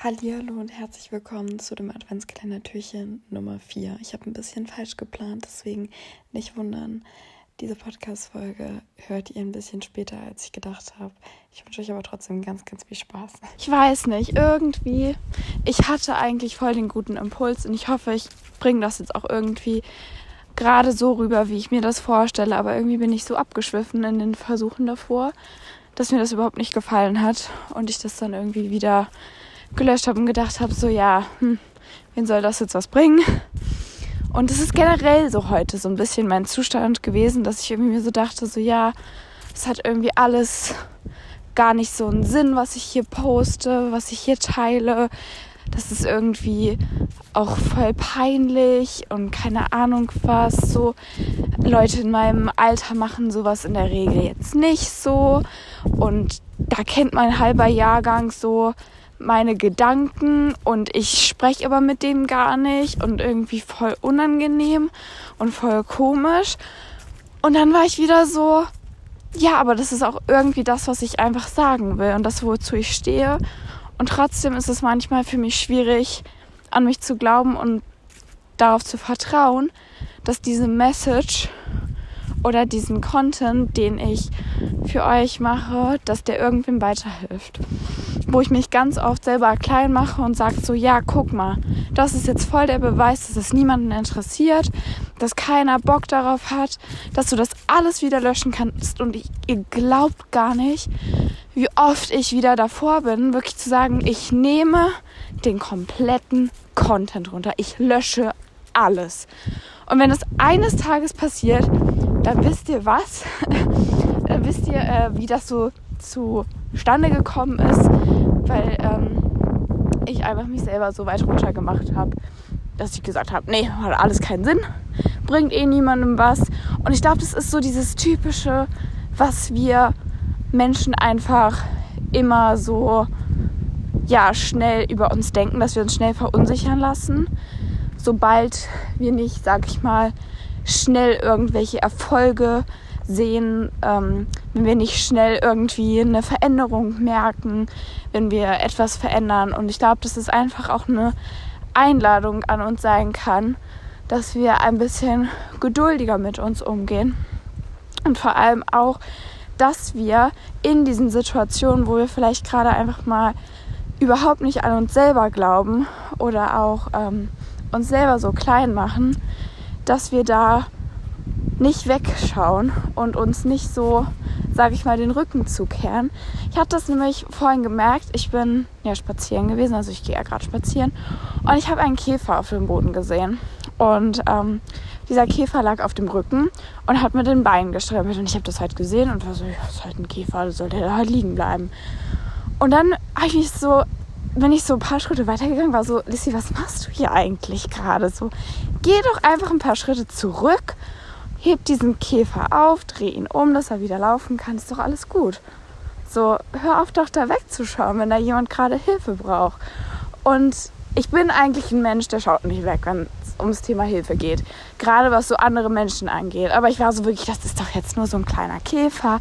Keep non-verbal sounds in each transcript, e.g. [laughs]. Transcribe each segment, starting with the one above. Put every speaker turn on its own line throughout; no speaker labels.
Hallihallo und herzlich willkommen zu dem Adventskalender-Türchen Nummer 4. Ich habe ein bisschen falsch geplant, deswegen nicht wundern. Diese Podcast-Folge hört ihr ein bisschen später, als ich gedacht habe. Ich wünsche euch aber trotzdem ganz, ganz viel Spaß.
Ich weiß nicht, irgendwie, ich hatte eigentlich voll den guten Impuls und ich hoffe, ich bringe das jetzt auch irgendwie gerade so rüber, wie ich mir das vorstelle. Aber irgendwie bin ich so abgeschwiffen in den Versuchen davor, dass mir das überhaupt nicht gefallen hat und ich das dann irgendwie wieder gelöscht habe und gedacht habe, so ja, hm, wen soll das jetzt was bringen? Und es ist generell so heute so ein bisschen mein Zustand gewesen, dass ich irgendwie mir so dachte, so ja, es hat irgendwie alles gar nicht so einen Sinn, was ich hier poste, was ich hier teile. Das ist irgendwie auch voll peinlich und keine Ahnung was. So Leute in meinem Alter machen sowas in der Regel jetzt nicht so. Und da kennt mein halber Jahrgang so meine Gedanken und ich spreche aber mit denen gar nicht und irgendwie voll unangenehm und voll komisch. Und dann war ich wieder so, ja, aber das ist auch irgendwie das, was ich einfach sagen will und das, wozu ich stehe. Und trotzdem ist es manchmal für mich schwierig, an mich zu glauben und darauf zu vertrauen, dass diese Message oder diesen Content, den ich für euch mache, dass der irgendwem weiterhilft. Wo ich mich ganz oft selber klein mache und sage so, ja, guck mal, das ist jetzt voll der Beweis, dass es niemanden interessiert, dass keiner Bock darauf hat, dass du das alles wieder löschen kannst. Und ich, ihr glaubt gar nicht, wie oft ich wieder davor bin, wirklich zu sagen, ich nehme den kompletten Content runter, ich lösche alles. Und wenn das eines Tages passiert, dann wisst ihr was, [laughs] dann wisst ihr, äh, wie das so zustande gekommen ist, weil ähm, ich einfach mich selber so weit runter gemacht habe, dass ich gesagt habe, nee, hat alles keinen Sinn, bringt eh niemandem was. Und ich glaube, das ist so dieses typische, was wir Menschen einfach immer so ja schnell über uns denken, dass wir uns schnell verunsichern lassen, sobald wir nicht, sag ich mal, schnell irgendwelche Erfolge sehen, ähm, wenn wir nicht schnell irgendwie eine Veränderung merken, wenn wir etwas verändern. Und ich glaube, dass es einfach auch eine Einladung an uns sein kann, dass wir ein bisschen geduldiger mit uns umgehen. Und vor allem auch, dass wir in diesen Situationen, wo wir vielleicht gerade einfach mal überhaupt nicht an uns selber glauben oder auch ähm, uns selber so klein machen, dass wir da nicht wegschauen und uns nicht so, sage ich mal, den Rücken zukehren. Ich hatte das nämlich vorhin gemerkt. Ich bin ja spazieren gewesen, also ich gehe ja gerade spazieren und ich habe einen Käfer auf dem Boden gesehen und ähm, dieser Käfer lag auf dem Rücken und hat mit den Beinen gestrempelt und ich habe das halt gesehen und war so, ja, ist halt ein Käfer, soll der da halt liegen bleiben. Und dann habe ich mich so bin ich so ein paar Schritte weitergegangen, war so, Lissy, was machst du hier eigentlich gerade? So, geh doch einfach ein paar Schritte zurück heb diesen Käfer auf, dreh ihn um, dass er wieder laufen kann, ist doch alles gut. So, hör auf doch da wegzuschauen, wenn da jemand gerade Hilfe braucht. Und ich bin eigentlich ein Mensch, der schaut nicht weg, wenn es ums Thema Hilfe geht. Gerade was so andere Menschen angeht. Aber ich war so wirklich, das ist doch jetzt nur so ein kleiner Käfer.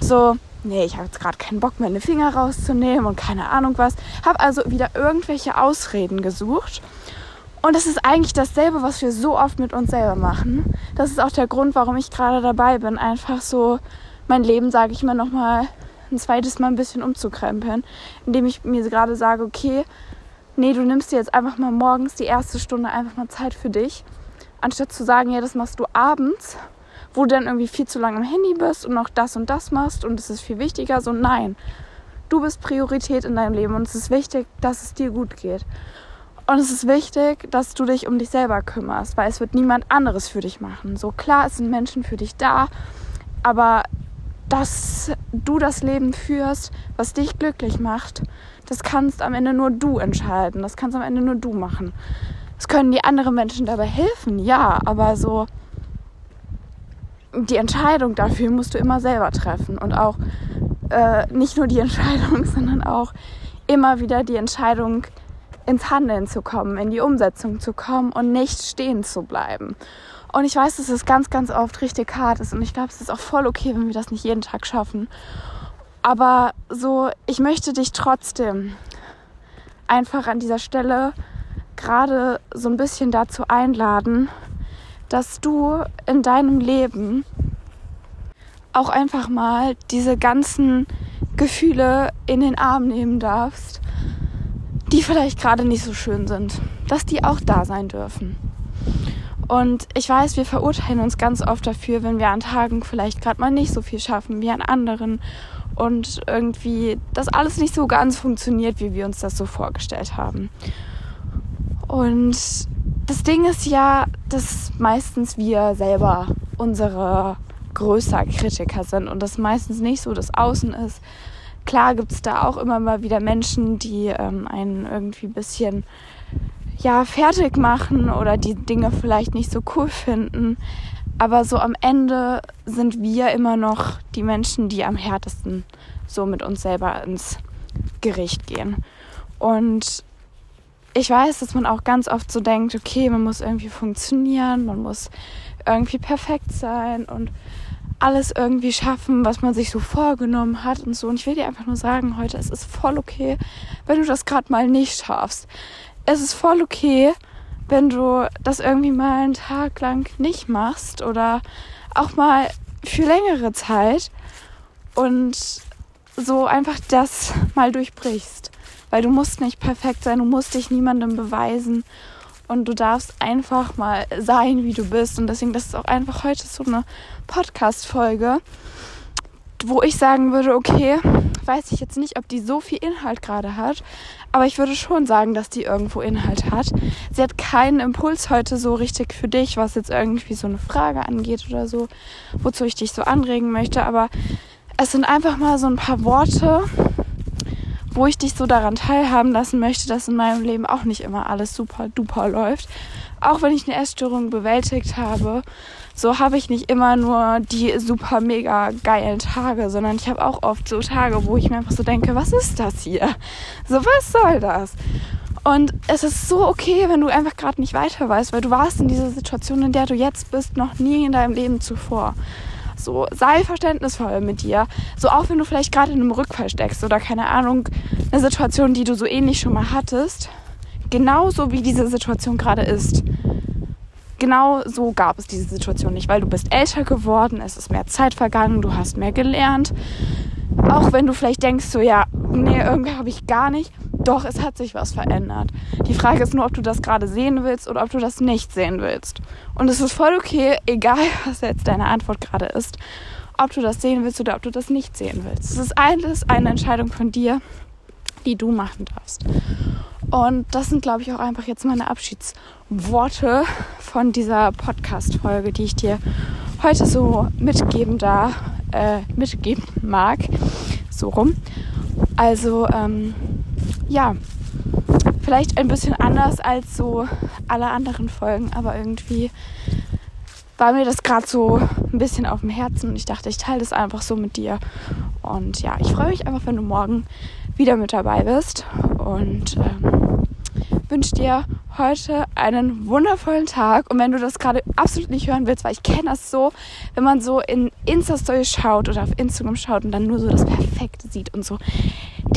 So, nee, ich habe jetzt gerade keinen Bock, meine Finger rauszunehmen und keine Ahnung was. Habe also wieder irgendwelche Ausreden gesucht und das ist eigentlich dasselbe, was wir so oft mit uns selber machen. Das ist auch der Grund, warum ich gerade dabei bin, einfach so mein Leben, sage ich mal, nochmal ein zweites Mal ein bisschen umzukrempeln, indem ich mir gerade sage, okay, nee, du nimmst dir jetzt einfach mal morgens die erste Stunde einfach mal Zeit für dich, anstatt zu sagen, ja, das machst du abends, wo du dann irgendwie viel zu lange am Handy bist und noch das und das machst und es ist viel wichtiger. So, nein, du bist Priorität in deinem Leben und es ist wichtig, dass es dir gut geht. Und es ist wichtig, dass du dich um dich selber kümmerst, weil es wird niemand anderes für dich machen. So klar, es sind Menschen für dich da, aber dass du das Leben führst, was dich glücklich macht, das kannst am Ende nur du entscheiden. Das kannst am Ende nur du machen. Es können die anderen Menschen dabei helfen, ja, aber so die Entscheidung dafür musst du immer selber treffen und auch äh, nicht nur die [laughs] Entscheidung, sondern auch immer wieder die Entscheidung ins Handeln zu kommen, in die Umsetzung zu kommen und nicht stehen zu bleiben. Und ich weiß, dass es ganz, ganz oft richtig hart ist und ich glaube, es ist auch voll okay, wenn wir das nicht jeden Tag schaffen. Aber so, ich möchte dich trotzdem einfach an dieser Stelle gerade so ein bisschen dazu einladen, dass du in deinem Leben auch einfach mal diese ganzen Gefühle in den Arm nehmen darfst, die vielleicht gerade nicht so schön sind, dass die auch da sein dürfen. Und ich weiß, wir verurteilen uns ganz oft dafür, wenn wir an Tagen vielleicht gerade mal nicht so viel schaffen wie an anderen und irgendwie das alles nicht so ganz funktioniert, wie wir uns das so vorgestellt haben. Und das Ding ist ja, dass meistens wir selber unsere größer Kritiker sind und das meistens nicht so das Außen ist. Klar gibt es da auch immer mal wieder Menschen, die ähm, einen irgendwie ein bisschen ja, fertig machen oder die Dinge vielleicht nicht so cool finden. Aber so am Ende sind wir immer noch die Menschen, die am härtesten so mit uns selber ins Gericht gehen. Und ich weiß, dass man auch ganz oft so denkt, okay, man muss irgendwie funktionieren, man muss irgendwie perfekt sein und alles irgendwie schaffen, was man sich so vorgenommen hat und so. Und ich will dir einfach nur sagen heute, es ist voll okay, wenn du das gerade mal nicht schaffst es ist voll okay, wenn du das irgendwie mal einen Tag lang nicht machst oder auch mal für längere Zeit und so einfach das mal durchbrichst. Weil du musst nicht perfekt sein, du musst dich niemandem beweisen und du darfst einfach mal sein, wie du bist. Und deswegen, das ist auch einfach heute so eine Podcast-Folge, wo ich sagen würde, okay, weiß ich jetzt nicht, ob die so viel Inhalt gerade hat, aber ich würde schon sagen, dass die irgendwo Inhalt hat. Sie hat keinen Impuls heute so richtig für dich, was jetzt irgendwie so eine Frage angeht oder so, wozu ich dich so anregen möchte, aber es sind einfach mal so ein paar Worte, wo ich dich so daran teilhaben lassen möchte, dass in meinem Leben auch nicht immer alles super duper läuft. Auch wenn ich eine Essstörung bewältigt habe, so habe ich nicht immer nur die super mega geilen Tage, sondern ich habe auch oft so Tage, wo ich mir einfach so denke, was ist das hier? So, was soll das? Und es ist so okay, wenn du einfach gerade nicht weiter weißt, weil du warst in dieser Situation, in der du jetzt bist, noch nie in deinem Leben zuvor. So, sei verständnisvoll mit dir. So, auch wenn du vielleicht gerade in einem Rückfall steckst oder keine Ahnung, eine Situation, die du so ähnlich schon mal hattest. Genauso wie diese Situation gerade ist. Genau so gab es diese Situation nicht, weil du bist älter geworden, es ist mehr Zeit vergangen, du hast mehr gelernt. Auch wenn du vielleicht denkst, so ja, nee, irgendwie habe ich gar nicht. Doch, es hat sich was verändert. Die Frage ist nur, ob du das gerade sehen willst oder ob du das nicht sehen willst. Und es ist voll okay, egal [laughs] was jetzt deine Antwort gerade ist, ob du das sehen willst oder ob du das nicht sehen willst. Es ist alles eine Entscheidung von dir, die du machen darfst. Und das sind, glaube ich, auch einfach jetzt meine Abschiedsworte von dieser Podcast-Folge, die ich dir heute so mitgeben da, äh, mitgeben mag. So rum. Also, ähm, ja, vielleicht ein bisschen anders als so alle anderen Folgen, aber irgendwie war mir das gerade so ein bisschen auf dem Herzen und ich dachte, ich teile das einfach so mit dir. Und ja, ich freue mich einfach, wenn du morgen wieder mit dabei bist und ähm, wünsche dir heute einen wundervollen Tag. Und wenn du das gerade absolut nicht hören willst, weil ich kenne das so, wenn man so in Insta-Story schaut oder auf Instagram schaut und dann nur so das Perfekte sieht und so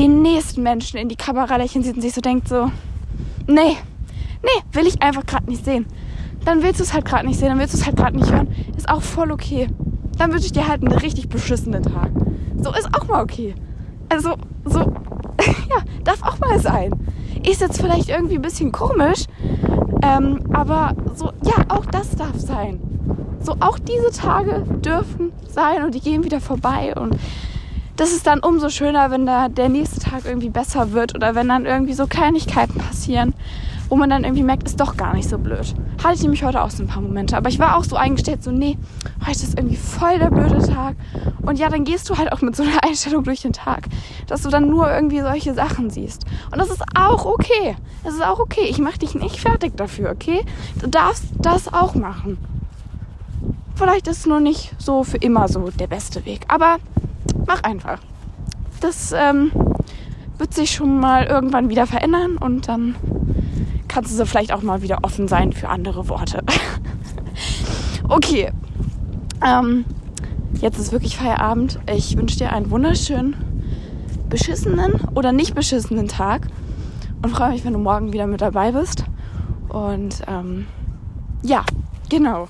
den nächsten Menschen in die Kamera lächeln sieht und sich so denkt so, nee, nee, will ich einfach gerade nicht sehen. Dann willst du es halt gerade nicht sehen, dann willst du es halt gerade nicht hören. Ist auch voll okay. Dann wünsche ich dir halt einen richtig beschissenen Tag. So ist auch mal okay. Also, so, [laughs] ja, darf auch mal sein. Ist jetzt vielleicht irgendwie ein bisschen komisch, ähm, aber so, ja, auch das darf sein. So, auch diese Tage dürfen sein und die gehen wieder vorbei und das ist dann umso schöner, wenn da der nächste Tag irgendwie besser wird oder wenn dann irgendwie so Kleinigkeiten passieren, wo man dann irgendwie merkt, ist doch gar nicht so blöd. Hatte ich nämlich heute auch so ein paar Momente. Aber ich war auch so eingestellt, so, nee, heute ist irgendwie voll der blöde Tag. Und ja, dann gehst du halt auch mit so einer [laughs] Einstellung durch den Tag, dass du dann nur irgendwie solche Sachen siehst. Und das ist auch okay. Das ist auch okay. Ich mach dich nicht fertig dafür, okay? Du darfst das auch machen. Vielleicht ist es nur nicht so für immer so der beste Weg. Aber mach einfach. Das ähm, wird sich schon mal irgendwann wieder verändern und dann kannst du so vielleicht auch mal wieder offen sein für andere Worte. [laughs] okay. Ähm, jetzt ist wirklich Feierabend. Ich wünsche dir einen wunderschönen, beschissenen oder nicht beschissenen Tag. und freue mich, wenn du morgen wieder mit dabei bist. Und ähm, ja, genau.